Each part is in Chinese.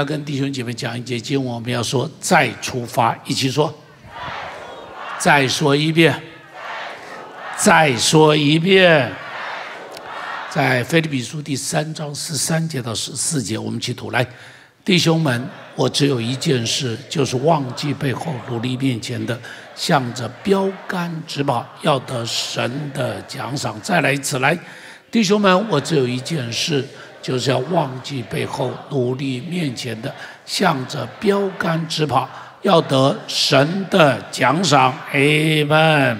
要跟弟兄姐妹讲一节经文，我们要说再出发，一起说。再说一遍。再说一遍。在菲利比书第三章十三节到十四节，我们去读来，弟兄们，我只有一件事，就是忘记背后，努力面前的，向着标杆直跑，要得神的奖赏。再来一次，来，弟兄们，我只有一件事，就是要忘记背后，努力面前的，向着标杆直跑，要得神的奖赏。Amen。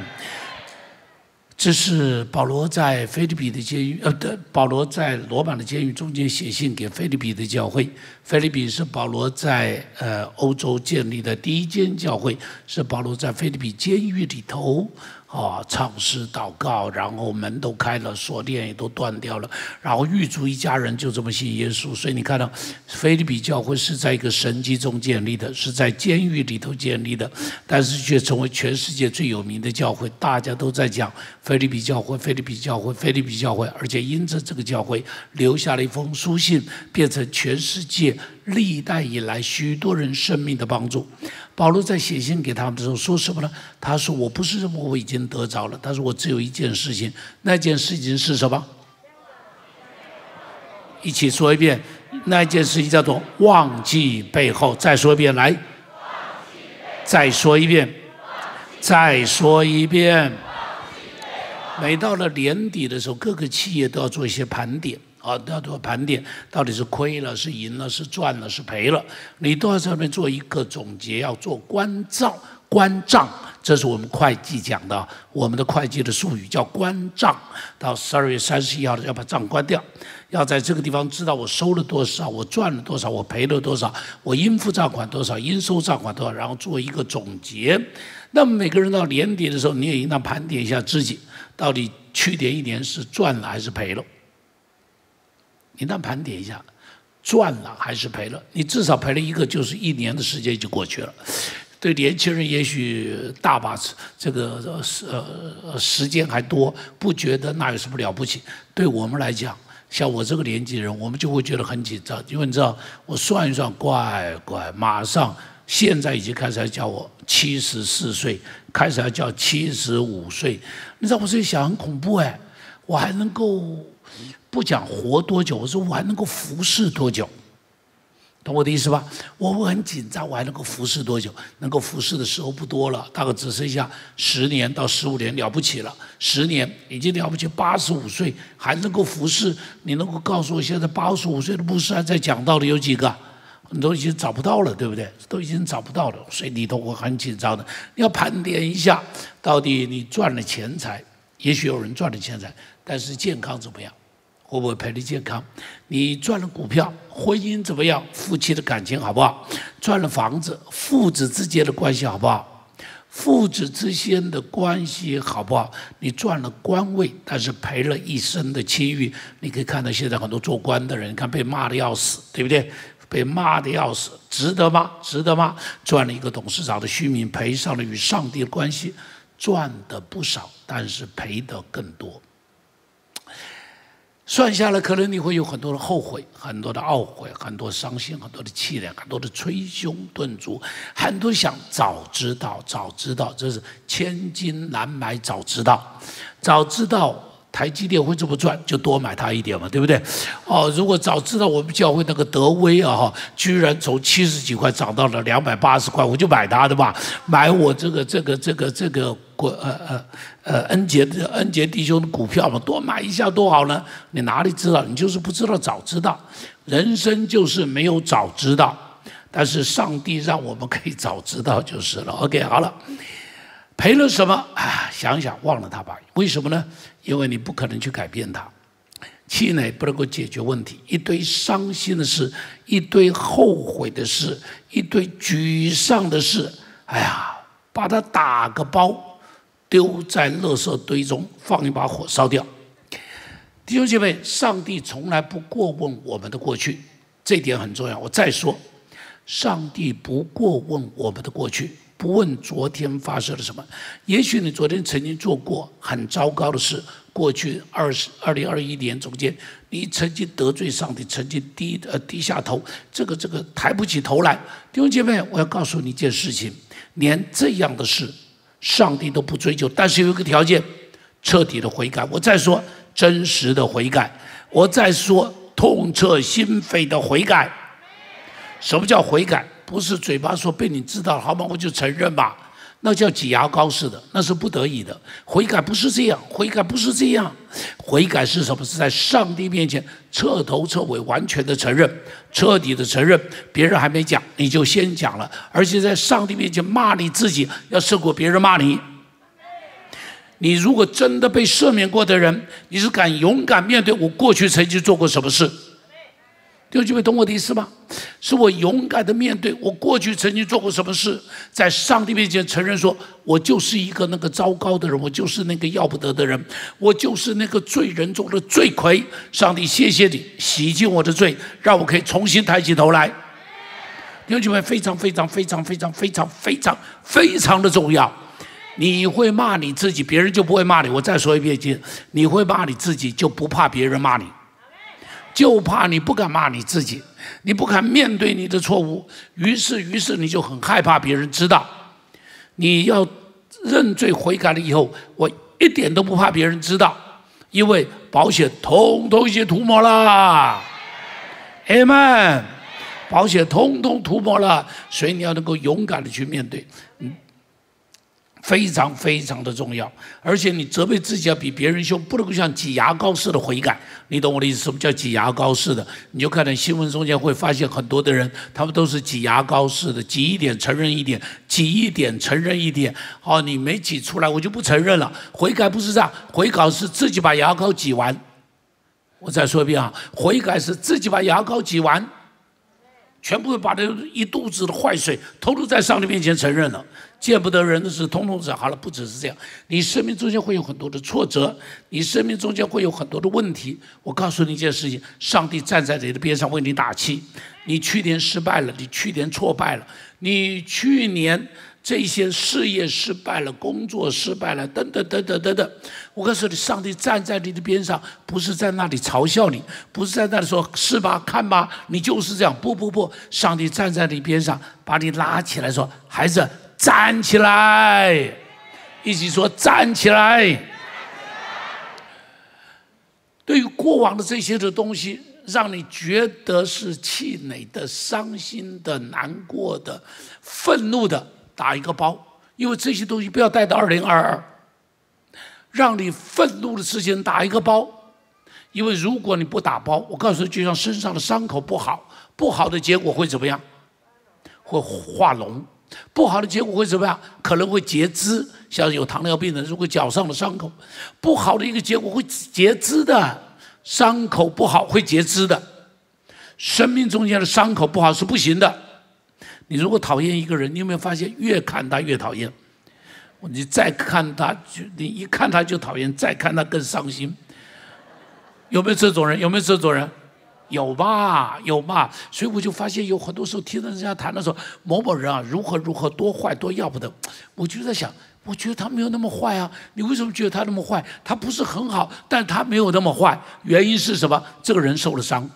这是保罗在菲律比的监狱，呃，的保罗在罗马的监狱中间写信给菲律比的教会。菲律比是保罗在呃欧洲建立的第一间教会，是保罗在菲律比监狱里头。啊，唱诗祷告，然后门都开了，锁链也都断掉了，然后狱卒一家人就这么信耶稣。所以你看到，菲利比教会是在一个神迹中建立的，是在监狱里头建立的，但是却成为全世界最有名的教会。大家都在讲菲利比教会，菲利比教会，菲利比教会，而且因着这个教会留下了一封书信，变成全世界历代以来许多人生命的帮助。保罗在写信给他们的时候说什么呢？他说：“我不是认为我已经得着了，他说我只有一件事情，那件事情是什么？一起说一遍，那件事情叫做忘记背后。再说一遍，来，再说一遍，再说一遍。每到了年底的时候，各个企业都要做一些盘点。”啊，都要做盘点，到底是亏了、是赢了、是赚了、是赔了，你都要在上面做一个总结，要做关账、关账，这是我们会计讲的，我们的会计的术语叫关账。到十二月三十一号的要把账关掉，要在这个地方知道我收了多少，我赚了多少，我赔了多少，我应付账款多少，应收账款多少，然后做一个总结。那么每个人到年底的时候，你也应当盘点一下自己，到底去年一年是赚了还是赔了。你那盘点一下，赚了还是赔了？你至少赔了一个，就是一年的时间就过去了。对年轻人也许大把这个时呃时间还多，不觉得那有什么了不起。对我们来讲，像我这个年纪人，我们就会觉得很紧张，因为你知道，我算一算，乖乖，马上现在已经开始要叫我七十四岁，开始要叫七十五岁。你知道我这想很恐怖哎，我还能够。不讲活多久，我说我还能够服侍多久，懂我的意思吧？我我很紧张，我还能够服侍多久？能够服侍的时候不多了，大概只剩下十年到十五年，了不起了。十年已经了不起，八十五岁还能够服侍，你能够告诉我，现在八十五岁的牧师还在讲道的有几个？你都已经找不到了，对不对？都已经找不到了，所以里头我很紧张的。要盘点一下，到底你赚了钱财，也许有人赚了钱财，但是健康怎么样？会不会赔你健康？你赚了股票，婚姻怎么样？夫妻的感情好不好？赚了房子，父子之间的关系好不好？父子之间的关系好不好？你赚了官位，但是赔了一生的清誉。你可以看到现在很多做官的人，你看被骂的要死，对不对？被骂的要死，值得吗？值得吗？赚了一个董事长的虚名，赔上了与上帝的关系，赚的不少，但是赔的更多。算下来，可能你会有很多的后悔，很多的懊悔，很多伤心，很多的气馁，很多的捶胸顿足，很多想早知道，早知道，这是千金难买早知道，早知道。台积电会这么赚，就多买它一点嘛，对不对？哦，如果早知道我们教会那个德威啊，哈，居然从七十几块涨到了两百八十块，我就买它的吧，买我这个这个这个这个国呃呃呃恩杰的恩杰弟兄的股票嘛，多买一下多好呢？你哪里知道？你就是不知道早知道，人生就是没有早知道，但是上帝让我们可以早知道就是了。OK，好了。赔了什么啊？想想忘了他吧。为什么呢？因为你不可能去改变他，气馁不能够解决问题，一堆伤心的事，一堆后悔的事，一堆沮丧的事。哎呀，把它打个包，丢在垃圾堆中，放一把火烧掉。弟兄姐妹，上帝从来不过问我们的过去，这点很重要。我再说，上帝不过问我们的过去。不问昨天发生了什么。也许你昨天曾经做过很糟糕的事，过去二十二零二一年中间，你曾经得罪上帝，曾经低呃低下头，这个这个抬不起头来。弟兄姐妹，我要告诉你一件事情，连这样的事，上帝都不追究，但是有一个条件，彻底的悔改。我再说真实的悔改，我再说痛彻心扉的悔改。什么叫悔改？不是嘴巴说被你知道了，好吗？我就承认吧，那叫挤牙膏似的，那是不得已的。悔改不是这样，悔改不是这样，悔改是什么？是在上帝面前彻头彻尾、完全的承认，彻底的承认。别人还没讲，你就先讲了，而且在上帝面前骂你自己，要胜过别人骂你。你如果真的被赦免过的人，你是敢勇敢面对我过去曾经做过什么事？弟兄姐妹，懂我的意思吗？是我勇敢的面对我过去曾经做过什么事，在上帝面前承认，说我就是一个那个糟糕的人，我就是那个要不得的人，我就是那个罪人中的罪魁。上帝，谢谢你洗净我的罪，让我可以重新抬起头来。弟兄姐妹，非常非常非常非常非常非常非常的重要。你会骂你自己，别人就不会骂你。我再说一遍，你会骂你自己，就不怕别人骂你。就怕你不敢骂你自己，你不敢面对你的错误，于是于是你就很害怕别人知道。你要认罪悔改了以后，我一点都不怕别人知道，因为保险通通已经涂抹了。阿门。保险通通涂抹了，所以你要能够勇敢的去面对。非常非常的重要，而且你责备自己要比别人凶，不能够像挤牙膏似的悔改。你懂我的意思？什么叫挤牙膏似的？你就看到新闻中间会发现很多的人，他们都是挤牙膏似的，挤一点承认一点，挤一点承认一点。哦，你没挤出来，我就不承认了。悔改不是这样，悔改是自己把牙膏挤完。我再说一遍啊，悔改是自己把牙膏挤完。全部把这一肚子的坏水，偷偷在上帝面前承认了。见不得人的事，通通是好了。不只是这样，你生命中间会有很多的挫折，你生命中间会有很多的问题。我告诉你一件事情：上帝站在你的边上为你打气。你去年失败了，你去年挫败了，你去年。这些事业失败了，工作失败了，等等等等等等。我告诉你，上帝站在你的边上，不是在那里嘲笑你，不是在那里说是吧？看吧，你就是这样。不不不，上帝站在你边上，把你拉起来，说：“孩子，站起来！”一起说：“站起来！”对于过往的这些的东西，让你觉得是气馁的、伤心的、难过的、愤怒的。打一个包，因为这些东西不要带到二零二二。让你愤怒的事情打一个包，因为如果你不打包，我告诉你，就像身上的伤口不好，不好的结果会怎么样？会化脓，不好的结果会怎么样？可能会截肢。像有糖尿病的，如果脚上的伤口不好的一个结果会截肢的，伤口不好会截肢的，生命中间的伤口不好是不行的。你如果讨厌一个人，你有没有发现越看他越讨厌？你再看他就你一看他就讨厌，再看他更伤心。有没有这种人？有没有这种人？有吧，有吧。所以我就发现有很多时候听到人家谈的时候，某某人啊如何如何多坏多要不得，我就在想，我觉得他没有那么坏啊。你为什么觉得他那么坏？他不是很好，但他没有那么坏。原因是什么？这个人受了伤。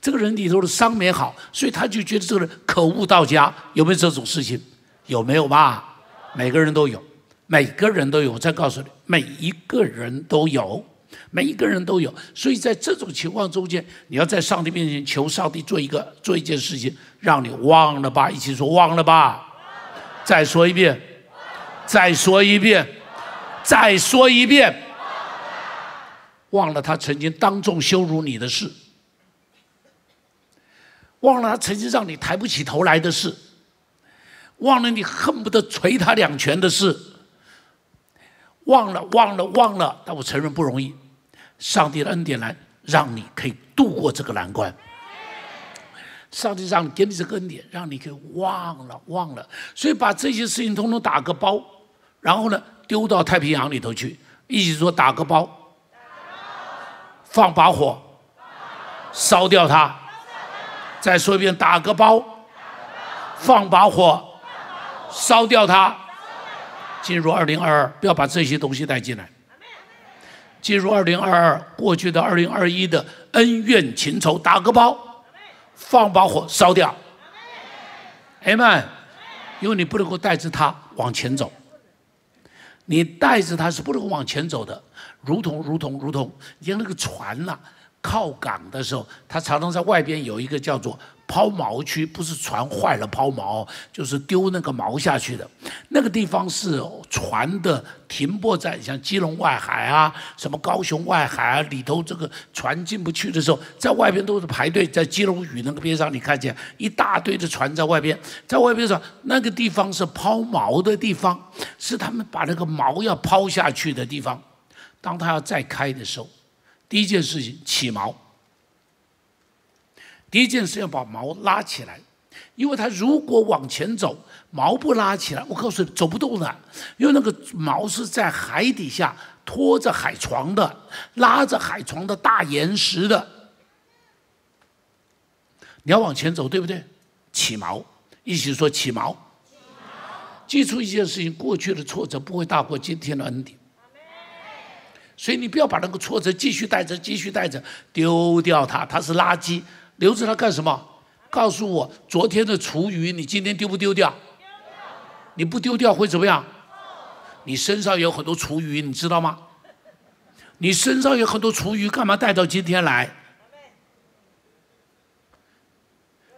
这个人里头的伤没好，所以他就觉得这个人可恶到家。有没有这种事情？有没有吧？每个人都有，每个人都有。我再告诉你，每一个人都有，每一个人都有。所以在这种情况中间，你要在上帝面前求上帝做一个做一件事情，让你忘了吧。一起说忘了吧。再说一遍，再说一遍，再说一遍。忘了他曾经当众羞辱你的事。忘了他曾经让你抬不起头来的事，忘了你恨不得捶他两拳的事，忘了忘了忘了。但我承认不容易，上帝的恩典来让你可以度过这个难关。上帝让你给你这个恩典，让你可以忘了忘了。所以把这些事情通通打个包，然后呢丢到太平洋里头去，一起说打个包，放把火，烧掉它。再说一遍，打个包，放把火，烧掉它。进入二零二二，不要把这些东西带进来。进入二零二二，过去的二零二一的恩怨情仇打个包，放把火烧掉。哎们，因为你不能够带着它往前走，你带着它是不能够往前走的，如同如同如同，你像那个船呐，靠港的时候，它常常在外边有一个叫做。抛锚区不是船坏了抛锚，就是丢那个锚下去的。那个地方是船的停泊站，像基隆外海啊，什么高雄外海啊，里头这个船进不去的时候，在外边都是排队。在基隆屿那个边上，你看见一大堆的船在外边，在外边上那个地方是抛锚的地方，是他们把那个锚要抛下去的地方。当他要再开的时候，第一件事情起锚。第一件事要把毛拉起来，因为它如果往前走，毛不拉起来，我告诉你走不动的。因为那个毛是在海底下拖着海床的，拉着海床的大岩石的。你要往前走，对不对？起锚，一起说起锚。记住一件事情：过去的挫折不会大过今天的恩典。所以你不要把那个挫折继续带着，继续带着，丢掉它，它是垃圾。留着它干什么？告诉我，昨天的厨余你今天丢不丢掉？你不丢掉会怎么样？你身上有很多厨余，你知道吗？你身上有很多厨余，干嘛带到今天来？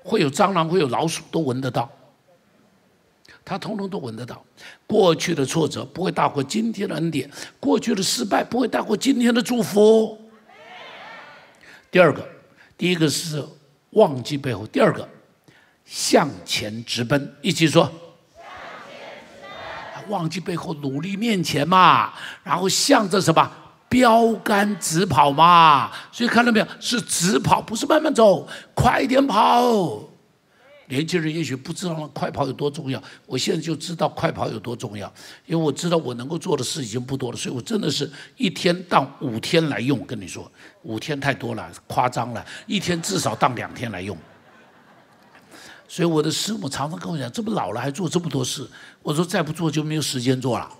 会有蟑螂，会有老鼠，都闻得到。他通通都闻得到。过去的挫折不会大过今天的恩典，过去的失败不会大过今天的祝福。第二个。一个是忘记背后，第二个向前直奔，一起说。忘记背后，努力面前嘛，然后向着什么标杆直跑嘛。所以看到没有，是直跑，不是慢慢走，快点跑。年轻人也许不知道快跑有多重要，我现在就知道快跑有多重要，因为我知道我能够做的事已经不多了，所以我真的是一天当五天来用。跟你说，五天太多了，夸张了，一天至少当两天来用。所以我的师母常常跟我讲，这么老了还做这么多事，我说再不做就没有时间做了。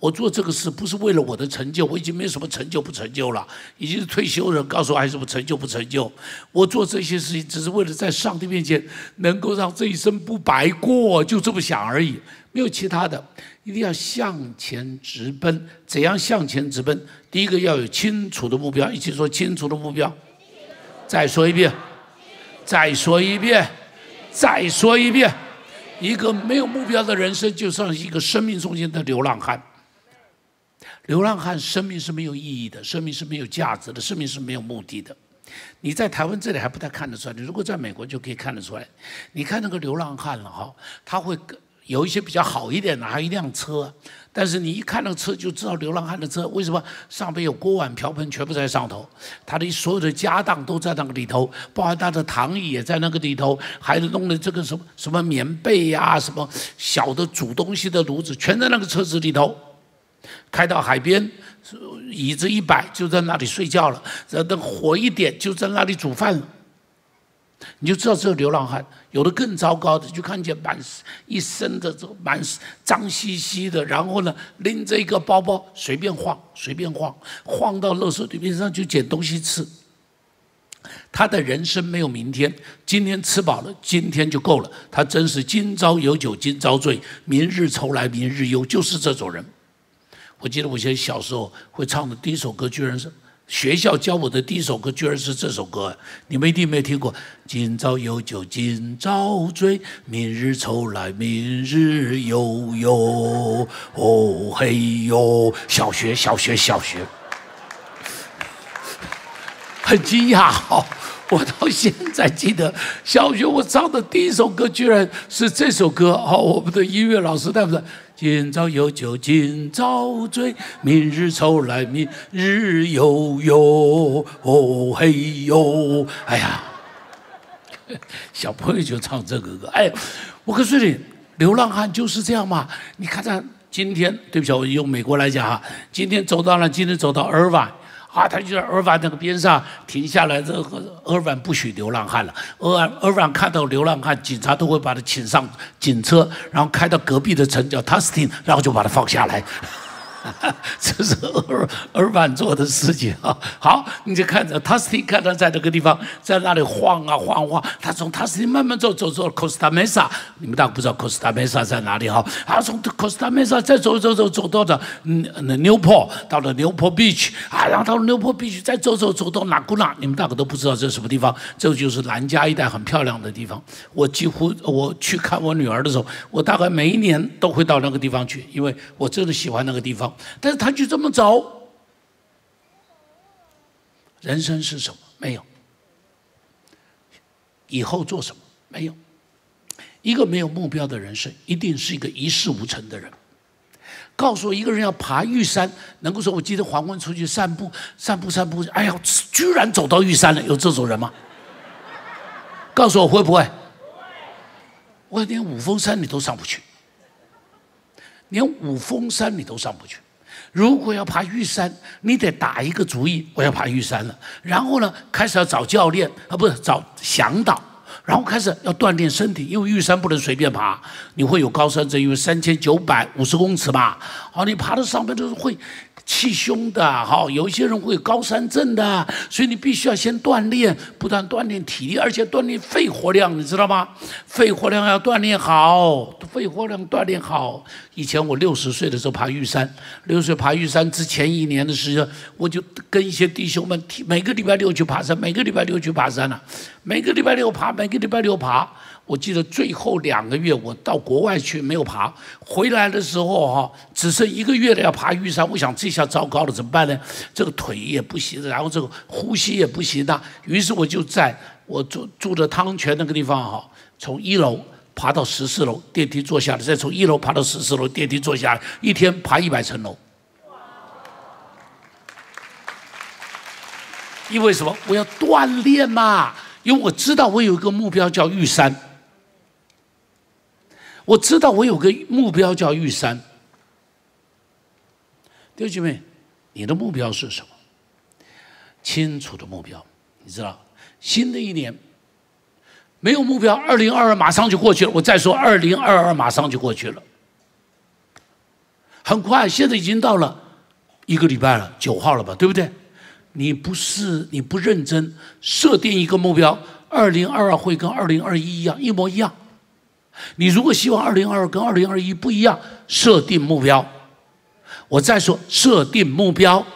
我做这个事不是为了我的成就，我已经没什么成就不成就了，已经是退休人，告诉我还什么成就不成就？我做这些事情只是为了在上帝面前能够让这一生不白过，就这么想而已，没有其他的。一定要向前直奔，怎样向前直奔？第一个要有清楚的目标，一起说清楚的目标。再说一遍，再说一遍，再说一遍。一个没有目标的人生，就像一个生命中间的流浪汉。流浪汉生命是没有意义的，生命是没有价值的，生命是没有目的的。你在台湾这里还不太看得出来，你如果在美国就可以看得出来。你看那个流浪汉了哈，他会有一些比较好一点的，还有一辆车，但是你一看那个车就知道流浪汉的车，为什么上边有锅碗瓢盆全部在上头，他的所有的家当都在那个里头，包括他的躺椅也在那个里头，还弄的这个什么什么棉被呀，什么小的煮东西的炉子，全在那个车子里头。开到海边，椅子一摆就在那里睡觉了。然后等火一点就在那里煮饭了。你就知道这个流浪汉，有的更糟糕的，就看见满一身的这满脏兮兮的，然后呢拎着一个包包随便晃，随便晃，晃到垃圾堆边上就捡东西吃。他的人生没有明天，今天吃饱了，今天就够了。他真是今朝有酒今朝醉，明日愁来明日忧，就是这种人。我记得我以前小时候会唱的第一首歌，居然是学校教我的第一首歌，居然是这首歌。你们一定没听过。今朝有酒今朝醉，明日愁来明日忧忧。哦嘿哟，小学小学小学，很惊讶哈！我到现在记得小学我唱的第一首歌，居然是这首歌。哦，我们的音乐老师对不对？今朝有酒今朝醉，明日愁来明日忧忧。哦嘿哟，哎呀，小朋友就唱这个歌。哎，我告诉你，流浪汉就是这样嘛。你看他今天，对不起，我用美国来讲哈，今天走到了，今天走到尔湾，啊，他就在尔湾那个边上停下来，这个尔湾不许流浪汉了。尔尔湾看到流浪汉，警察都会把他请上警车，然后开到隔壁的城叫 Tustin，然后就把他放下来。这是尔尔板做的事情啊！好，你就看着塔斯汀，看他在这个地方，在那里晃啊晃晃。他从塔斯汀慢慢走，走走 Costa Mesa。你们大概不知道 Costa Mesa 在哪里哈？他从 Costa Mesa 再走走走走到了嗯 Newport，，到了 Newport Beach 啊，然后到了 Newport Beach 再走走走到纳古纳。你们大概都不知道这是什么地方？这就是南加一带很漂亮的地方。我几乎我去看我女儿的时候，我大概每一年都会到那个地方去，因为我真的喜欢那个地方。但是他就这么走，人生是什么？没有。以后做什么？没有。一个没有目标的人生，一定是一个一事无成的人。告诉我，一个人要爬玉山，能够说，我今天黄昏出去散步，散步散步，哎呀，居然走到玉山了，有这种人吗？告诉我会不会？我连五峰山你都上不去，连五峰山你都上不去。如果要爬玉山，你得打一个主意，我要爬玉山了。然后呢，开始要找教练啊，不是找向导，然后开始要锻炼身体，因为玉山不能随便爬，你会有高山症，因为三千九百五十公尺嘛。好，你爬到上面都是会。气胸的，好，有一些人会有高山症的，所以你必须要先锻炼，不断锻炼体力，而且锻炼肺活量，你知道吗？肺活量要锻炼好，肺活量锻炼好。以前我六十岁的时候爬玉山，六十岁爬玉山之前一年的时间，我就跟一些弟兄们，每个礼拜六去爬山，每个礼拜六去爬山了，每个礼拜六爬，每个礼拜六爬。我记得最后两个月我到国外去没有爬，回来的时候哈，只剩一个月了要爬玉山，我想这下糟糕了，怎么办呢？这个腿也不行，然后这个呼吸也不行的，于是我就在我住住的汤泉那个地方哈，从一楼爬到十四楼，电梯坐下来，再从一楼爬到十四楼，电梯坐下来，一天爬一百层楼。因为什么？我要锻炼嘛，因为我知道我有一个目标叫玉山。我知道我有个目标叫玉山，弟兄姐妹，你的目标是什么？清楚的目标，你知道，新的一年没有目标，二零二二马上就过去了。我再说，二零二二马上就过去了，很快，现在已经到了一个礼拜了，九号了吧，对不对？你不是你不认真设定一个目标，二零二二会跟二零二一一样，一模一样。你如果希望二零二二跟二零二一不一样，设定目标。我再说，设定目标。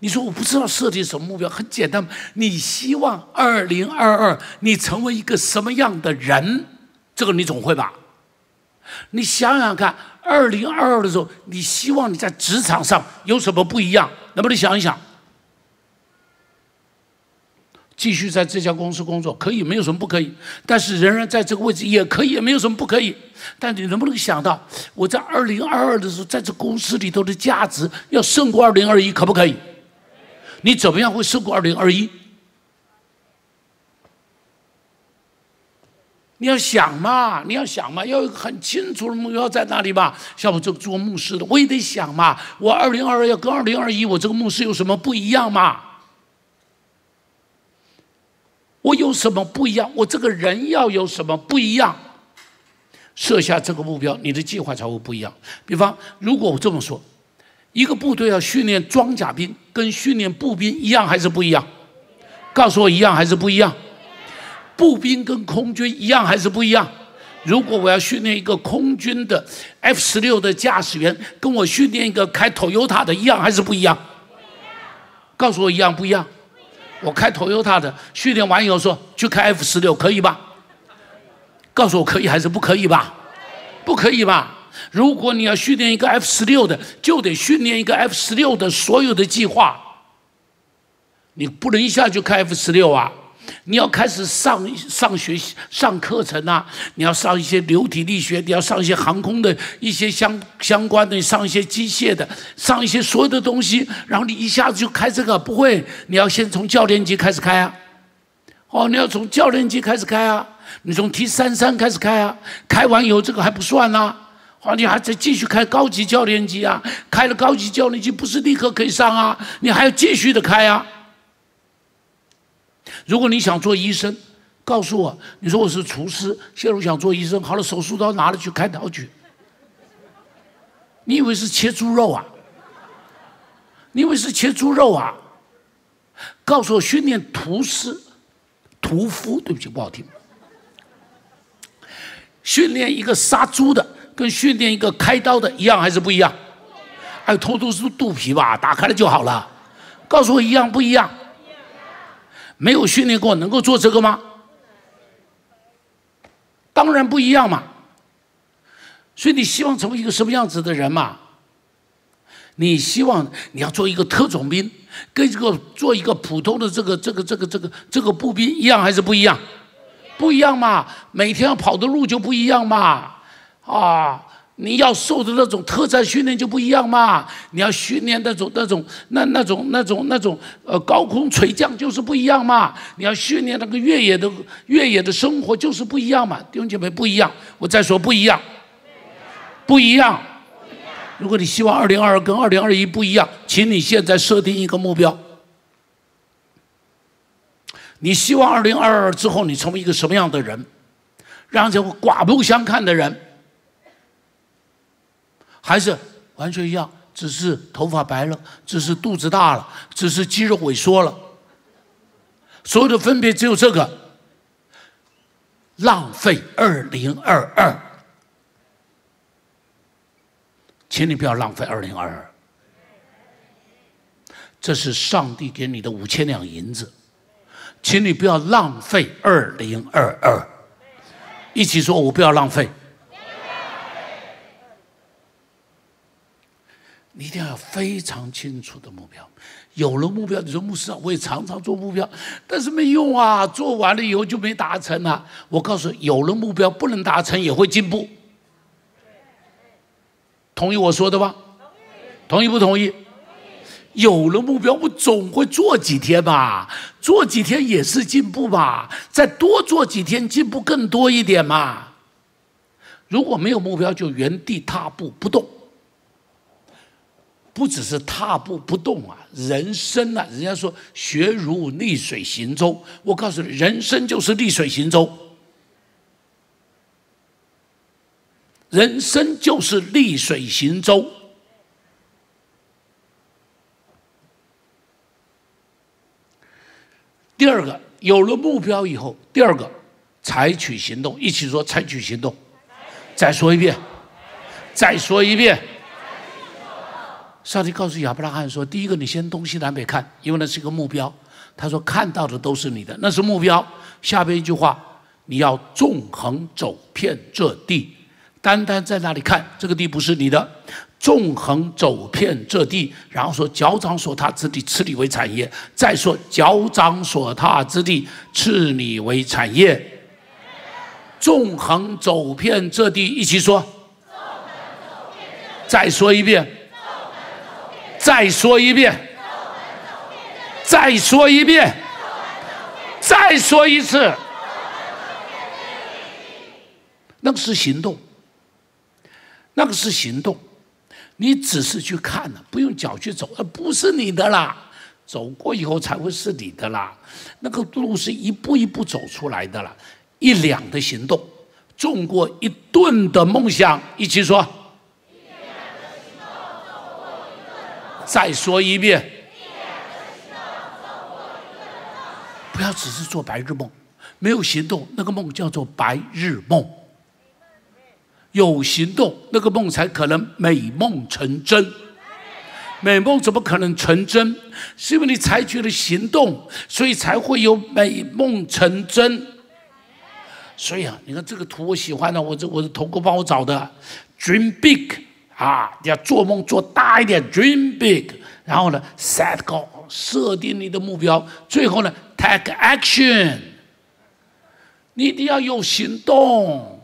你说我不知道设定什么目标，很简单，你希望二零二二你成为一个什么样的人？这个你总会吧？你想想看，二零二二的时候，你希望你在职场上有什么不一样？能不能想一想？继续在这家公司工作可以，没有什么不可以。但是仍然在这个位置也可以，没有什么不可以。但你能不能想到，我在二零二二的时候，在这公司里头的价值要胜过二零二一，可不可以？你怎么样会胜过二零二一？你要想嘛，你要想嘛，要有很清楚的目标在哪里吧。像我这个做牧师的，我也得想嘛，我二零二二要跟二零二一，我这个牧师有什么不一样嘛？我有什么不一样？我这个人要有什么不一样？设下这个目标，你的计划才会不一样。比方，如果我这么说，一个部队要训练装甲兵，跟训练步兵一样还是不一样？告诉我一样还是不一样？步兵跟空军一样还是不一样？如果我要训练一个空军的 F 十六的驾驶员，跟我训练一个开 Toyota 的一样还是不一样？告诉我一样不一样？我开 Toyota 的，训练完以后说去开 F 十六可以吧？告诉我可以还是不可以吧？不可以吧？如果你要训练一个 F 十六的，就得训练一个 F 十六的所有的计划。你不能一下就开 F 十六啊！你要开始上上学、上课程啊！你要上一些流体力学，你要上一些航空的一些相相关的，上一些机械的，上一些所有的东西。然后你一下子就开这个不会，你要先从教练机开始开啊！哦，你要从教练机开始开啊！你从 T 三三开始开啊！开完以后这个还不算呢。好，你还在继续开高级教练机啊？开了高级教练机，不是立刻可以上啊？你还要继续的开啊？如果你想做医生，告诉我，你说我是厨师，现在我想做医生，好了，手术刀拿了去开刀去。你以为是切猪肉啊？你以为是切猪肉啊？告诉我，训练屠师、屠夫，对不起，不好听。训练一个杀猪的，跟训练一个开刀的一样还是不一样？还有偷偷是肚皮吧，打开了就好了。告诉我一样不一样？没有训练过能够做这个吗？当然不一样嘛。所以你希望成为一个什么样子的人嘛？你希望你要做一个特种兵，跟这个做一个普通的这个这个这个这个这个步兵一样还是不一样？不一样嘛，每天要跑的路就不一样嘛，啊，你要受的那种特战训练就不一样嘛，你要训练那种那种那那种那种那种呃高空垂降就是不一样嘛，你要训练那个越野的越野的生活就是不一样嘛，弟兄姐妹不一样，我再说不一样。不一样。如果你希望二零二二跟二零二一不一样，请你现在设定一个目标。你希望二零二二之后你成为一个什么样的人？让这个刮目相看的人，还是完全一样，只是头发白了，只是肚子大了，只是肌肉萎缩了。所有的分别只有这个，浪费二零二二。请你不要浪费二零二二，这是上帝给你的五千两银子，请你不要浪费二零二二。一起说，我不要浪费。你一定要有非常清楚的目标。有了目标，你说牧师啊，我也常常做目标，但是没用啊，做完了以后就没达成啊。我告诉你，有了目标不能达成也会进步。同意我说的吧？同意不同意？有了目标，我总会做几天吧，做几天也是进步吧，再多做几天，进步更多一点嘛。如果没有目标，就原地踏步不动。不只是踏步不动啊，人生啊，人家说学如逆水行舟，我告诉你，人生就是逆水行舟。人生就是逆水行舟。第二个，有了目标以后，第二个，采取行动。一起说，采取行动。再说一遍，再说一遍。上帝告诉亚伯拉罕说：“第一个，你先东西南北看，因为那是一个目标。”他说：“看到的都是你的，那是目标。”下边一句话：“你要纵横走遍这地。”单单在那里看，这个地不是你的，纵横走遍这地，然后说脚掌所踏之地，赐你为产业。再说脚掌所踏之地，赐你为产业。纵横走遍这地，一起说。再说一遍。再说一遍。再说一遍。再说一次。那个是行动。那个是行动，你只是去看了，不用脚去走，而不是你的啦。走过以后才会是你的啦。那个路是一步一步走出来的啦，一两的行动，重过一顿的梦想。一起说。再说一遍。不要只是做白日梦，没有行动，那个梦叫做白日梦。有行动，那个梦才可能美梦成真。美梦怎么可能成真？是因为你采取了行动，所以才会有美梦成真。所以啊，你看这个图我喜欢的，我这我的同哥帮我找的。Dream big 啊，你要做梦做大一点，Dream big。然后呢，Set goal，设定你的目标。最后呢，Take action，你一定要有行动。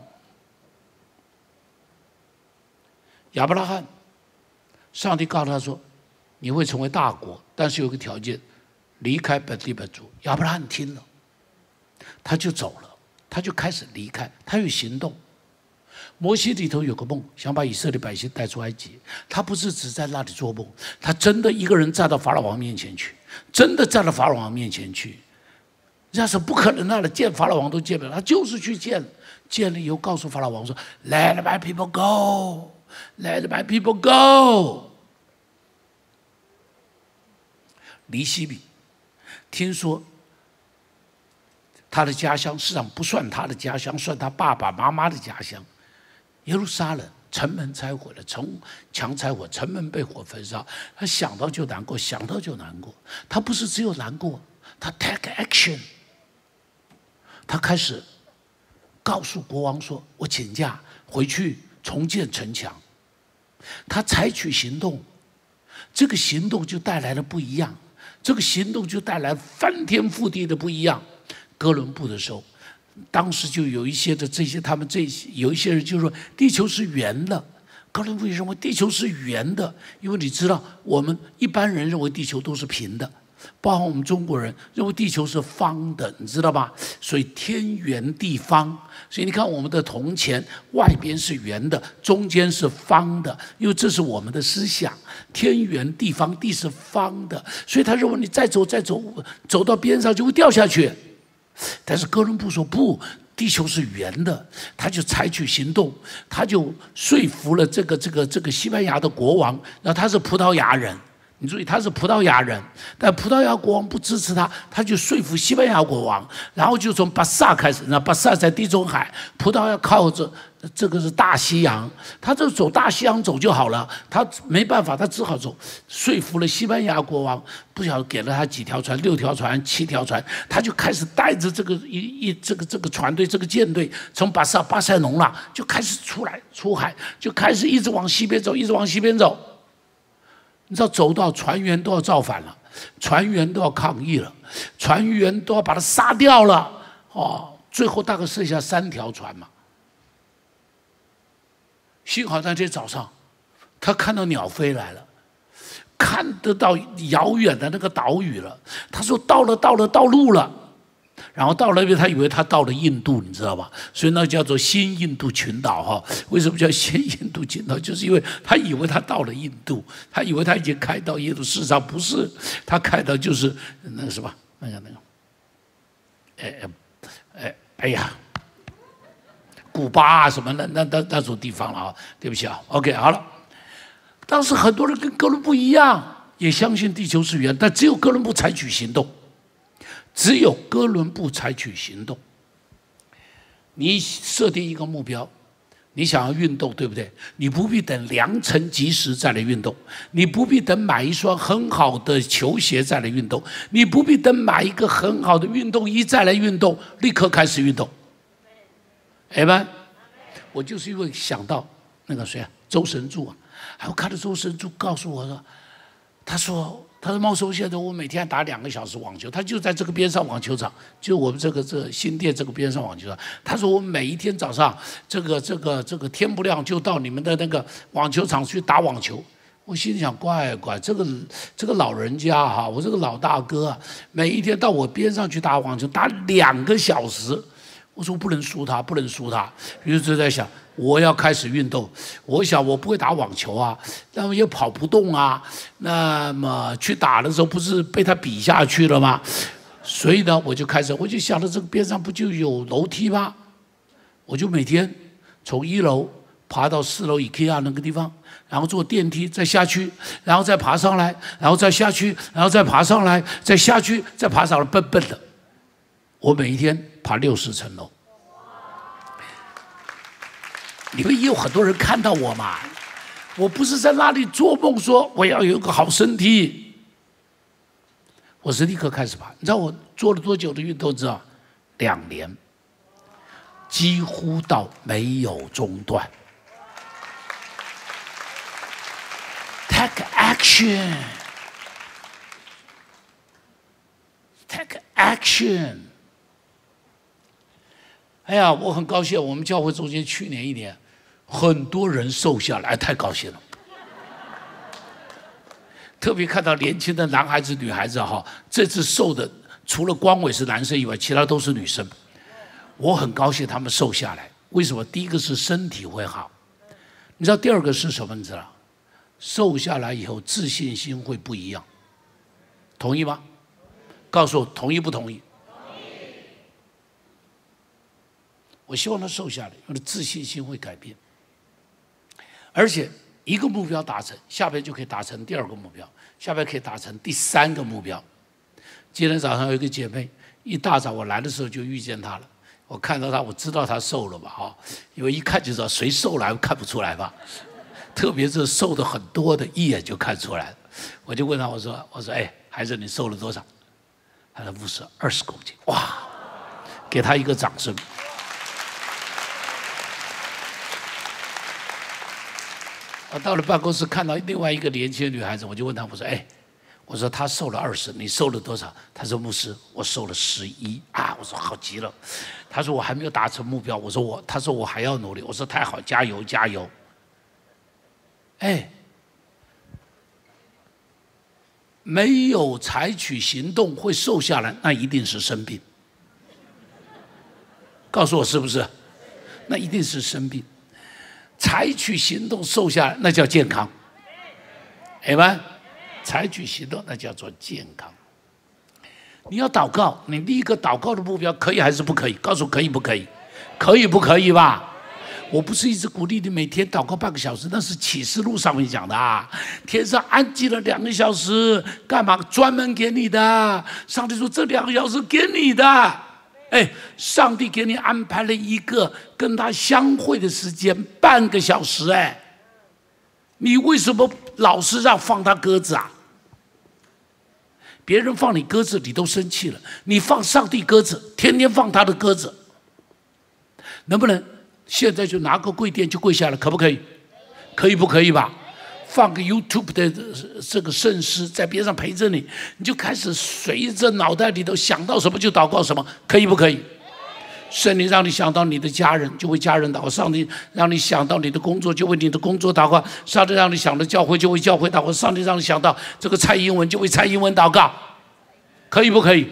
亚伯拉罕，上帝告诉他说：“你会成为大国，但是有个条件，离开本地本族。”亚伯拉罕听了，他就走了，他就开始离开，他有行动。摩西里头有个梦，想把以色列百姓带出埃及。他不是只在那里做梦，他真的一个人站到法老王面前去，真的站到法老王面前去。人家说不可能的，见法老王都见不了，他就是去见，见了以后告诉法老王说：“Let my people go, let my people go。”尼西米听说。他的家乡实际上不算他的家乡，算他爸爸妈妈的家乡。耶路撒冷城门拆毁了，城墙拆毁，城门被火焚烧。他想到就难过，想到就难过。他不是只有难过，他 take action。他开始告诉国王说：“我请假回去重建城墙。”他采取行动，这个行动就带来了不一样，这个行动就带来翻天覆地的不一样。哥伦布的时候，当时就有一些的这些，他们这些有一些人就说地球是圆的。哥伦布认为地球是圆的，因为你知道，我们一般人认为地球都是平的，包括我们中国人认为地球是方的，你知道吧？所以天圆地方，所以你看我们的铜钱外边是圆的，中间是方的，因为这是我们的思想，天圆地方，地是方的，所以他认为你再走再走，走到边上就会掉下去。但是哥伦布说不，地球是圆的，他就采取行动，他就说服了这个这个这个西班牙的国王，然后他是葡萄牙人。你注意，他是葡萄牙人，但葡萄牙国王不支持他，他就说服西班牙国王，然后就从巴萨开始。那巴萨在地中海，葡萄牙靠着这个是大西洋，他就走大西洋走就好了。他没办法，他只好走，说服了西班牙国王，不晓得给了他几条船，六条船、七条船，他就开始带着这个一一这个这个船队、这个舰队，从巴萨巴塞隆了，就开始出来出海，就开始一直往西边走，一直往西边走。你知道走到船员都要造反了，船员都要抗议了，船员都要把他杀掉了，哦，最后大概剩下三条船嘛。幸好那天早上，他看到鸟飞来了，看得到遥远的那个岛屿了。他说到了，到了，到路了。然后到那边，他以为他到了印度，你知道吧？所以那叫做新印度群岛哈。为什么叫新印度群岛？就是因为他以为他到了印度，他以为他已经开到印度，事实上不是，他开到就是那个什么，那个那个，哎哎哎呀，古巴啊什么那那那那种地方了啊。对不起啊，OK 好了。当时很多人跟哥伦布一样，也相信地球是圆，但只有哥伦布采取行动。只有哥伦布采取行动。你设定一个目标，你想要运动，对不对？你不必等良辰吉时再来运动，你不必等买一双很好的球鞋再来运动，你不必等买一个很好的运动衣再来运动，立刻开始运动。哎吧，我就是因为想到那个谁啊，周神柱啊，还有看到周神柱告诉我说，他说。他说：“茂叔现在我每天打两个小时网球，他就在这个边上网球场，就我们这个这新店这个边上网球场。他说我每一天早上，这个这个这个天不亮就到你们的那个网球场去打网球。我心里想，乖乖，这个这个老人家哈，我这个老大哥啊，每一天到我边上去打网球，打两个小时。我说不能输他，不能输他。于是就在想。”我要开始运动，我想我不会打网球啊，那么又跑不动啊，那么去打的时候不是被他比下去了吗？所以呢，我就开始，我就想到这个边上不就有楼梯吗？我就每天从一楼爬到四楼 IKEA 那个地方，然后坐电梯再下去，然后再爬上来，然后再下去，然后再爬上来，再下去，再爬上来，笨笨的。我每一天爬六十层楼。你们也有很多人看到我嘛？我不是在那里做梦说我要有个好身体，我是立刻开始爬。你知道我做了多久的运动？知道？两年，几乎到没有中断。Take action, take action。哎呀，我很高兴，我们教会中间去年一年。很多人瘦下来，太高兴了。特别看到年轻的男孩子、女孩子哈，这次瘦的除了光伟是男生以外，其他都是女生。我很高兴他们瘦下来，为什么？第一个是身体会好，你知道第二个是什么？你知道？瘦下来以后自信心会不一样，同意吗？告诉我同意不同意？同意。我希望他瘦下来，他的自信心会改变，而且一个目标达成，下边就可以达成第二个目标，下边可以达成第三个目标。今天早上有一个姐妹，一大早我来的时候就遇见她了。我看到她，我知道她瘦了吧？哈，因为一看就知道谁瘦了，看不出来吧？特别是瘦的很多的，一眼就看出来。我就问她，我说：“我说，哎，孩子，你瘦了多少？”她说：“不是二十公斤。”哇，给她一个掌声。我到了办公室，看到另外一个年轻的女孩子，我就问她，我说：“哎。”我说她瘦了二十，你瘦了多少？她说牧师，我瘦了十一啊！我说好极了。他说我还没有达成目标。我说我，他说我还要努力。我说太好，加油加油。哎，没有采取行动会瘦下来，那一定是生病。告诉我是不是？那一定是生病。采取行动瘦下来，那叫健康。哎们。采取行动，那叫做健康。你要祷告，你立一个祷告的目标，可以还是不可以？告诉可以不可以？可以不可以吧？我不是一直鼓励你每天祷告半个小时，那是启示录上面讲的啊。天上安静了两个小时，干嘛？专门给你的。上帝说这两个小时给你的。哎，上帝给你安排了一个跟他相会的时间，半个小时。哎，你为什么老是让放他鸽子啊？别人放你鸽子，你都生气了。你放上帝鸽子，天天放他的鸽子，能不能现在就拿个跪垫就跪下来？可不可以？可以不可以吧？放个 YouTube 的这个圣诗在边上陪着你，你就开始随着脑袋里头想到什么就祷告什么，可以不可以？圣灵让你想到你的家人，就为家人祷告；上帝让你想到你的工作，就为你的工作祷告；上帝让你想到教会，就为教会祷告；上帝让你想到这个蔡英文，就为蔡英文祷告。可以不可以？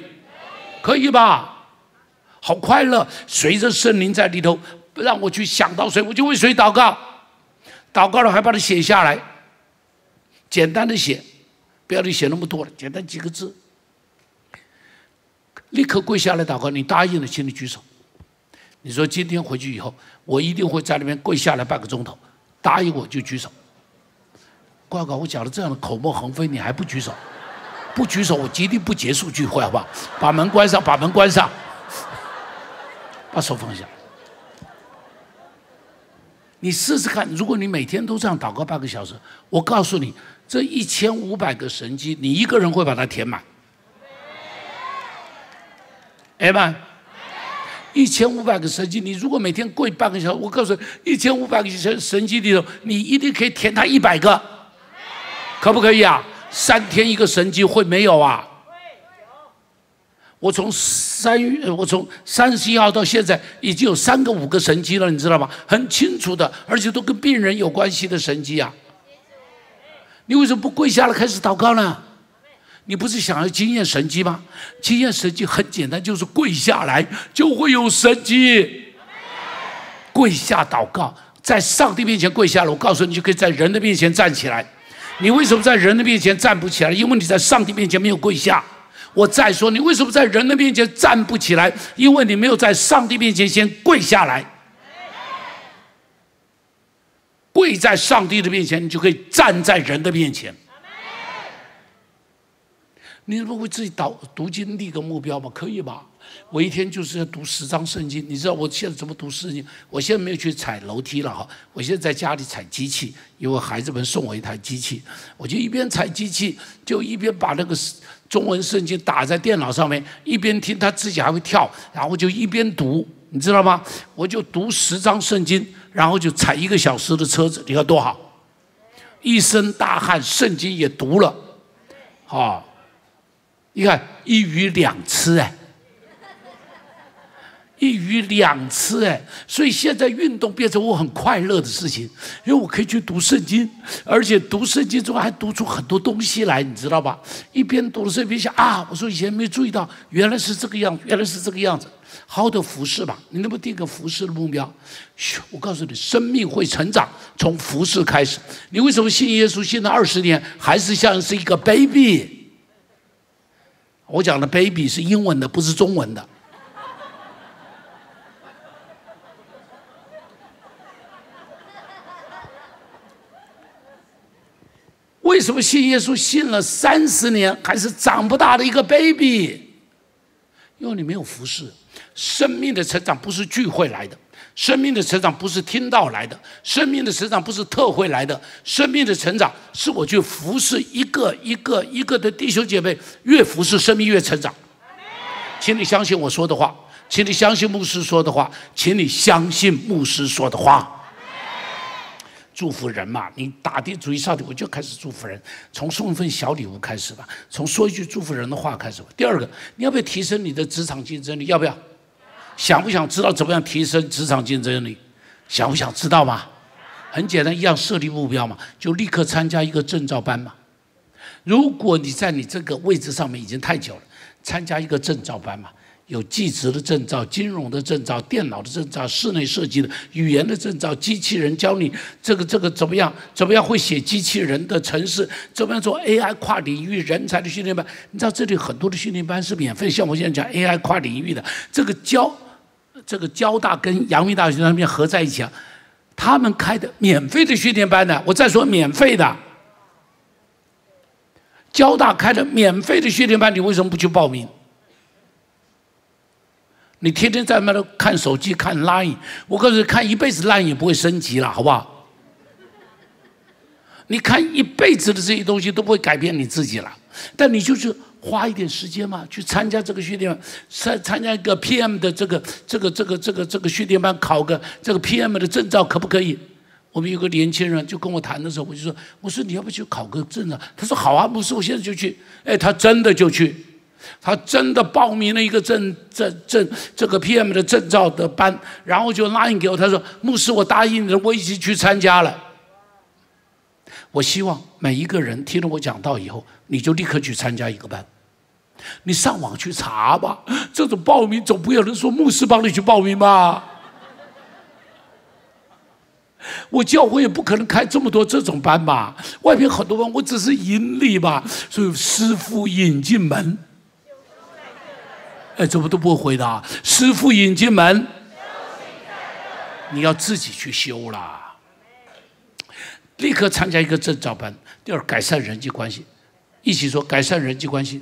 可以吧？好快乐，随着圣灵在里头，让我去想到谁，我就为谁祷告。祷告了还把它写下来，简单的写，不要你写那么多了，简单几个字。立刻跪下来祷告，你答应了，请你举手。你说今天回去以后，我一定会在那边跪下来半个钟头。答应我就举手。乖乖，我讲了这样的口沫横飞，你还不举手？不举手，我决定不结束聚会，好不好？把门关上，把门关上，把手放下。你试试看，如果你每天都这样祷告半个小时，我告诉你，这一千五百个神机，你一个人会把它填满。哎妈！一千五百个神机，你如果每天跪半个小时，我告诉你，一千五百个神神机里头，你一定可以填它一百个，可不可以啊？三天一个神机会没有啊？我从三月，我从三十一号到现在，已经有三个五个神机了，你知道吗？很清楚的，而且都跟病人有关系的神机啊！你为什么不跪下来开始祷告呢？你不是想要经验神迹吗？经验神迹很简单，就是跪下来就会有神迹。跪下祷告，在上帝面前跪下来，我告诉你，就可以在人的面前站起来。你为什么在人的面前站不起来？因为你在上帝面前没有跪下。我再说，你为什么在人的面前站不起来？因为你没有在上帝面前先跪下来。跪在上帝的面前，你就可以站在人的面前。你不会自己导读经立个目标吗？可以吧？我一天就是要读十章圣经。你知道我现在怎么读圣经？我现在没有去踩楼梯了哈，我现在在家里踩机器，因为孩子们送我一台机器，我就一边踩机器，就一边把那个中文圣经打在电脑上面，一边听，他自己还会跳，然后就一边读，你知道吗？我就读十章圣经，然后就踩一个小时的车子，你看多好，一身大汗，圣经也读了，好。你看一鱼两吃哎，一鱼两吃，哎，所以现在运动变成我很快乐的事情，因为我可以去读圣经，而且读圣经中还读出很多东西来，你知道吧？一边读的时候一边想啊，我说以前没注意到，原来是这个样子，原来是这个样子。好好的服侍吧，你能不能定个服侍的目标？嘘，我告诉你，生命会成长，从服侍开始。你为什么信耶稣信了二十年，还是像是一个 baby？我讲的 baby 是英文的，不是中文的。为什么信耶稣信了三十年还是长不大的一个 baby？因为你没有服侍。生命的成长不是聚会来的，生命的成长不是听到来的，生命的成长不是特会来的，生命的成长是我去服侍一个一个一个的弟兄姐妹，越服侍生命越成长。请你相信我说的话，请你相信牧师说的话，请你相信牧师说的话。祝福人嘛，你打定主意上帝，我就开始祝福人，从送一份小礼物开始吧，从说一句祝福人的话开始吧。第二个，你要不要提升你的职场竞争力？要不要？想不想知道怎么样提升职场竞争力？想不想知道吗？很简单，一样设立目标嘛，就立刻参加一个证照班嘛。如果你在你这个位置上面已经太久了，参加一个证照班嘛。有技职的证照、金融的证照、电脑的证照、室内设计的、语言的证照、机器人教你这个这个怎么样？怎么样会写机器人的城市？怎么样做 AI 跨领域人才的训练班？你知道这里很多的训练班是免费，像我现在讲 AI 跨领域的，这个交这个交大跟阳明大学那边合在一起啊，他们开的免费的训练班呢。我再说免费的，交大开的免费的训练班，你为什么不去报名？你天天在那头看手机看 Line，我告诉你，看一辈子 Line 也不会升级了，好不好？你看一辈子的这些东西都不会改变你自己了，但你就是花一点时间嘛，去参加这个训练，参参加一个 PM 的这个这个这个这个这个训练班，考个这个 PM 的证照可不可以？我们有个年轻人就跟我谈的时候，我就说，我说你要不去考个证啊？他说好啊，不是，我现在就去。哎，他真的就去。他真的报名了一个证证证这个 PM 的证照的班，然后就拉应给我。他说：“牧师，我答应了，我已经去参加了。”我希望每一个人听了我讲到以后，你就立刻去参加一个班。你上网去查吧，这种报名总不有人说牧师帮你去报名吧？我教会也不可能开这么多这种班吧？外边很多班，我只是盈利吧？所以师傅引进门。哎，怎么都不会回答？师傅引进门，你要自己去修啦。立刻参加一个证照班。第二，改善人际关系，一起说改善人际关系。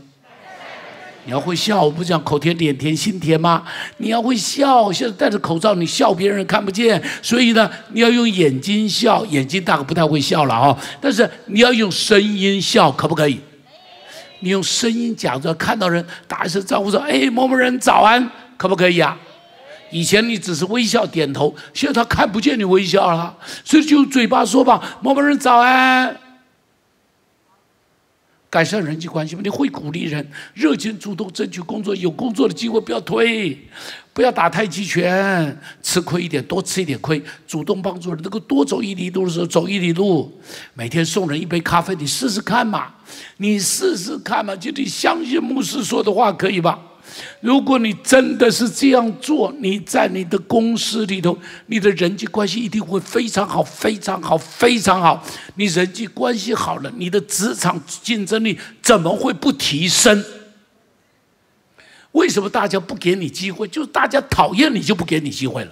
你要会笑，我不讲口甜脸甜心甜吗？你要会笑，现在戴着口罩，你笑别人看不见，所以呢，你要用眼睛笑，眼睛大概不太会笑了哈。但是你要用声音笑，可不可以？你用声音讲着，看到人打一声招呼说：“哎，某某人早安，可不可以啊？”以前你只是微笑点头，现在他看不见你微笑了，所以就用嘴巴说吧：“某某人早安。”改善人际关系嘛，你会鼓励人，热情主动争取工作，有工作的机会不要推，不要打太极拳，吃亏一点，多吃一点亏，主动帮助人，能够多走一里路的时候走一里路，每天送人一杯咖啡，你试试看嘛，你试试看嘛，就得相信牧师说的话，可以吧？如果你真的是这样做，你在你的公司里头，你的人际关系一定会非常好，非常好，非常好。你人际关系好了，你的职场竞争力怎么会不提升？为什么大家不给你机会？就是大家讨厌你就不给你机会了。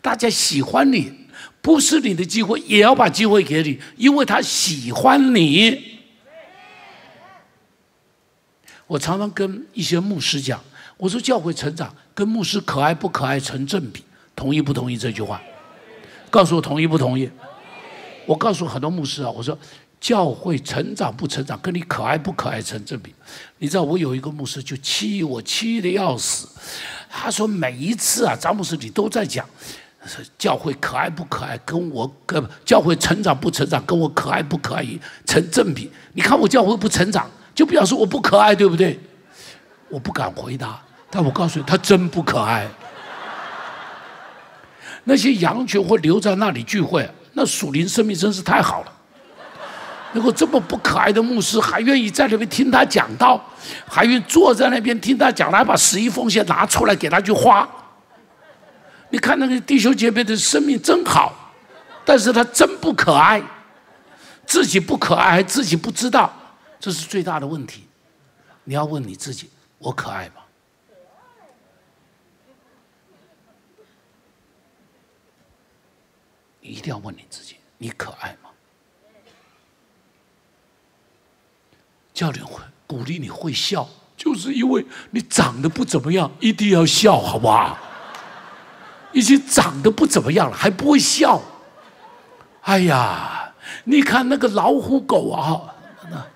大家喜欢你，不是你的机会也要把机会给你，因为他喜欢你。我常常跟一些牧师讲，我说教会成长跟牧师可爱不可爱成正比，同意不同意这句话？告诉我同意不同意？我告诉很多牧师啊，我说教会成长不成长跟你可爱不可爱成正比。你知道我有一个牧师就气我气得要死，他说每一次啊，张牧师你都在讲，教会可爱不可爱跟我跟教会成长不成长跟我可爱不可爱成正比。你看我教会不成长。就表示我不可爱，对不对？我不敢回答，但我告诉你，他真不可爱。那些羊群会留在那里聚会，那属灵生命真是太好了。如果这么不可爱的牧师还愿意在那边听他讲道，还愿坐在那边听他讲，还把十一奉献拿出来给他去花。你看那个弟兄姐妹的生命真好，但是他真不可爱，自己不可爱还自己不知道，这是最大的问题。你要问你自己：我可爱吗？你一定要问你自己：你可爱？教练会鼓励你会笑，就是因为你长得不怎么样，一定要笑，好不好？已经长得不怎么样了，还不会笑。哎呀，你看那个老虎狗啊，那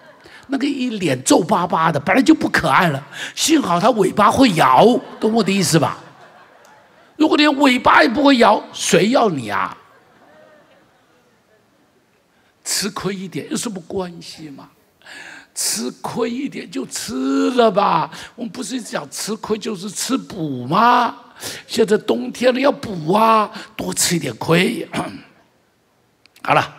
那个一脸皱巴巴的，本来就不可爱了。幸好它尾巴会摇，懂我的意思吧？如果连尾巴也不会摇，谁要你啊？吃亏一点有什么关系嘛？吃亏一点就吃了吧，我们不是讲吃亏就是吃补吗？现在冬天了要补啊，多吃一点亏。好了，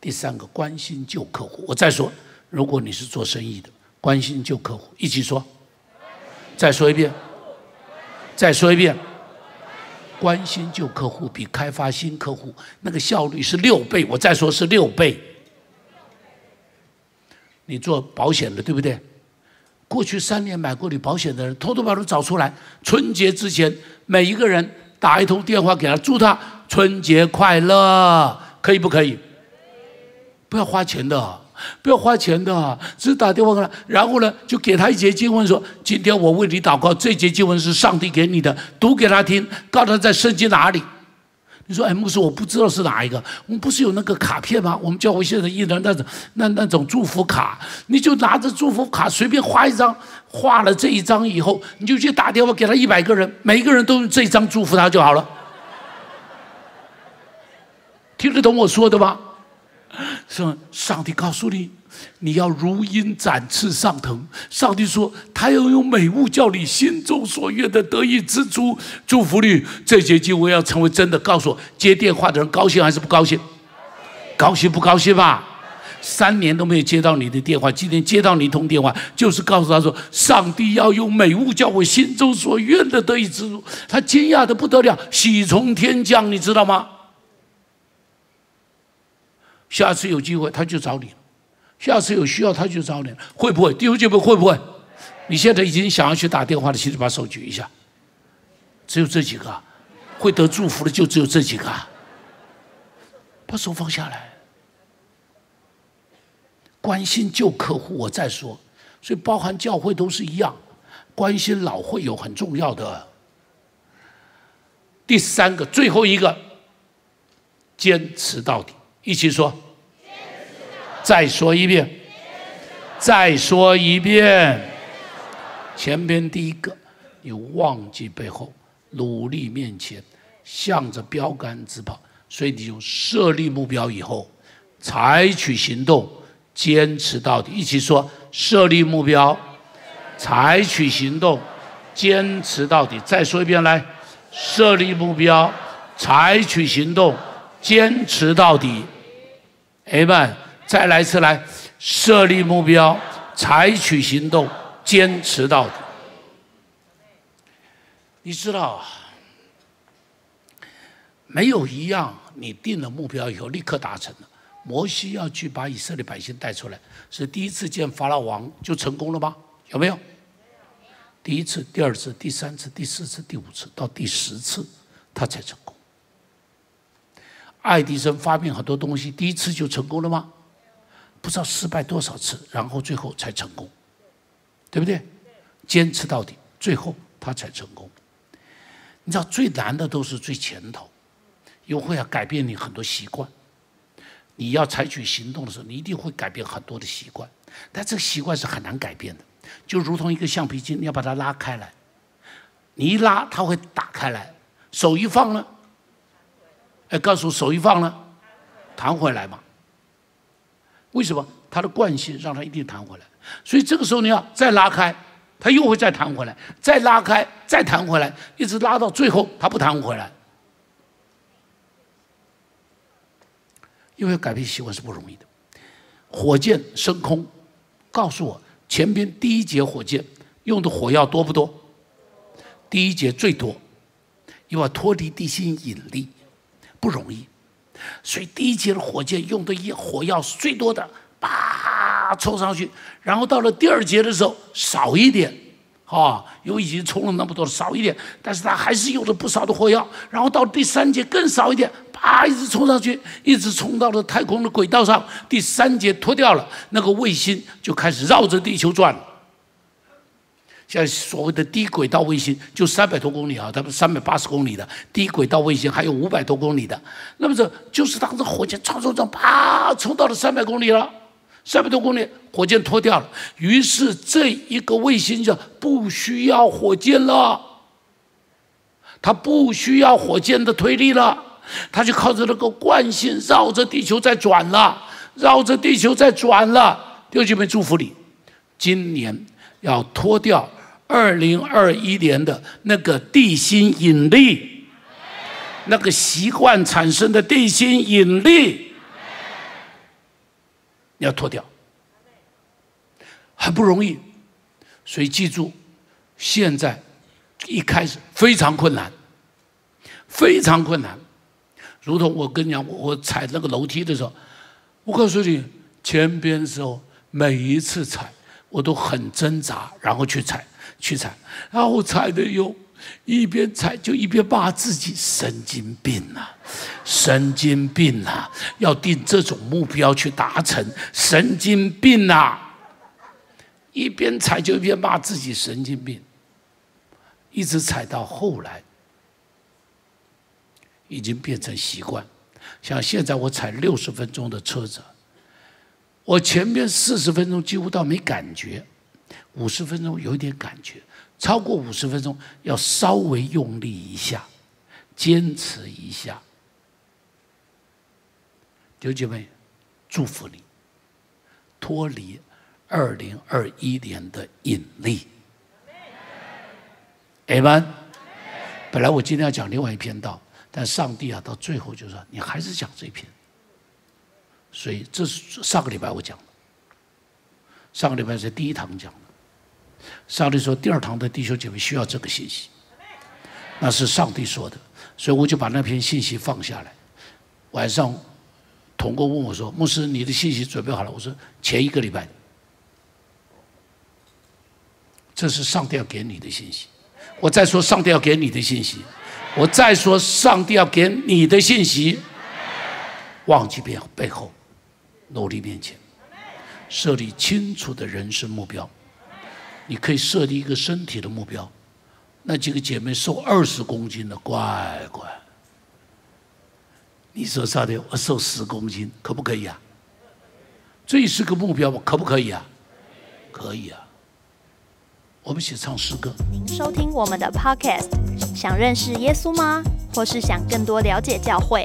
第三个关心旧客户，我再说，如果你是做生意的，关心旧客户，一起说，再说一遍，再说一遍，关心旧客户比开发新客户那个效率是六倍，我再说是六倍。你做保险的对不对？过去三年买过你保险的人，偷偷把它找出来。春节之前，每一个人打一通电话给他，祝他春节快乐，可以不可以？不要花钱的，不要花钱的，只打电话给他，然后呢，就给他一节经文，说今天我为你祷告，这节经文是上帝给你的，读给他听，告诉他在圣经哪里。你说，哎，牧师，我不知道是哪一个。我们不是有那个卡片吗？我们教会现在印的那种、那那种祝福卡，你就拿着祝福卡随便画一张，画了这一张以后，你就去打电话给他一百个人，每一个人都用这一张祝福他就好了。听得懂我说的吗？是上帝告诉你。你要如鹰展翅上腾。上帝说，他要用美物叫你心中所愿的得以知足。祝福你，这节经文要成为真的。告诉我，接电话的人高兴还是不高兴？高兴不高兴吧？三年都没有接到你的电话，今天接到你一通电话，就是告诉他说，上帝要用美物叫我心中所愿的得以知足。他惊讶的不得了，喜从天降，你知道吗？下次有机会，他就找你。下次有需要他就找你，会不会？弟兄姐妹会不会？你现在已经想要去打电话的，请你把手举一下。只有这几个，会得祝福的就只有这几个。把手放下来，关心旧客户，我再说。所以包含教会都是一样，关心老会有很重要的。第三个，最后一个，坚持到底，一起说。再说一遍，再说一遍。前边第一个，你忘记背后，努力面前，向着标杆直跑。所以你就设立目标以后，采取行动，坚持到底。一起说：设立目标，采取行动，坚持到底。再说一遍，来，设立目标，采取行动，坚持到底。哎们。再来一次，来设立目标，采取行动，坚持到底。你知道，没有一样你定了目标以后立刻达成的。摩西要去把以色列百姓带出来，是第一次见法老王就成功了吗？有没有？第一次、第二次、第三次、第四次、第五次，到第十次他才成功。爱迪生发明很多东西，第一次就成功了吗？不知道失败多少次，然后最后才成功，对不对？坚持到底，最后他才成功。你知道最难的都是最前头，因为会要改变你很多习惯。你要采取行动的时候，你一定会改变很多的习惯，但这个习惯是很难改变的，就如同一个橡皮筋，你要把它拉开来，你一拉它会打开来，手一放呢，哎，告诉我手一放呢，弹回来嘛。为什么它的惯性让它一定弹回来？所以这个时候你要再拉开，它又会再弹回来，再拉开，再弹回来，一直拉到最后它不弹回来。因为改变习惯是不容易的。火箭升空，告诉我前边第一节火箭用的火药多不多？第一节最多，因为脱离地心引力不容易，所以第一节的火箭用的火药是最多的，叭冲上去，然后到了第二节的时候少一点。啊，因为已经充了那么多了，少一点，但是它还是用了不少的火药。然后到第三节更少一点，啪，一直冲上去，一直冲到了太空的轨道上。第三节脱掉了，那个卫星就开始绕着地球转。像所谓的低轨道卫星，就三百多公里啊，它们三百八十公里的低轨道卫星，还有五百多公里的。那么这就是当这火箭冲冲冲，啪，冲到了三百公里了。三百多公里，火箭脱掉了，于是这一个卫星就不需要火箭了，它不需要火箭的推力了，它就靠着那个惯性绕着地球在转了，绕着地球在转了。弟兄姐妹，祝福你，今年要脱掉二零二一年的那个地心引力，那个习惯产生的地心引力。要脱掉，很不容易，所以记住，现在一开始非常困难，非常困难。如同我跟你讲，我踩那个楼梯的时候，我告诉你，前边时候每一次踩，我都很挣扎，然后去踩，去踩，然后踩的又。一边踩就一边骂自己神经病呐，神经病呐！要定这种目标去达成，神经病呐！一边踩就一边骂自己神经病，一直踩到后来，已经变成习惯。像现在我踩六十分钟的车子，我前面四十分钟几乎到没感觉，五十分钟有一点感觉。超过五十分钟，要稍微用力一下，坚持一下。弟兄姐妹，祝福你脱离二零二一年的引力。阿门。本来我今天要讲另外一篇道，但上帝啊，到最后就说你还是讲这篇。所以这是上个礼拜我讲的，上个礼拜是第一堂讲的。上帝说：“第二堂的弟兄姐妹需要这个信息，那是上帝说的，所以我就把那篇信息放下来。晚上，童工问我说：‘牧师，你的信息准备好了？’我说：‘前一个礼拜。’这是上帝要给你的信息。我再说上帝要给你的信息，我再说上帝要给你的信息。忘记背背后，努力面前，设立清楚的人生目标。”你可以设立一个身体的目标，那几个姐妹瘦二十公斤的，乖乖。你说啥的？我瘦十公斤，可不可以啊？这是个目标吗？可不可以啊？可以啊。我们一起唱诗歌。您收听我们的 Podcast，想认识耶稣吗？或是想更多了解教会？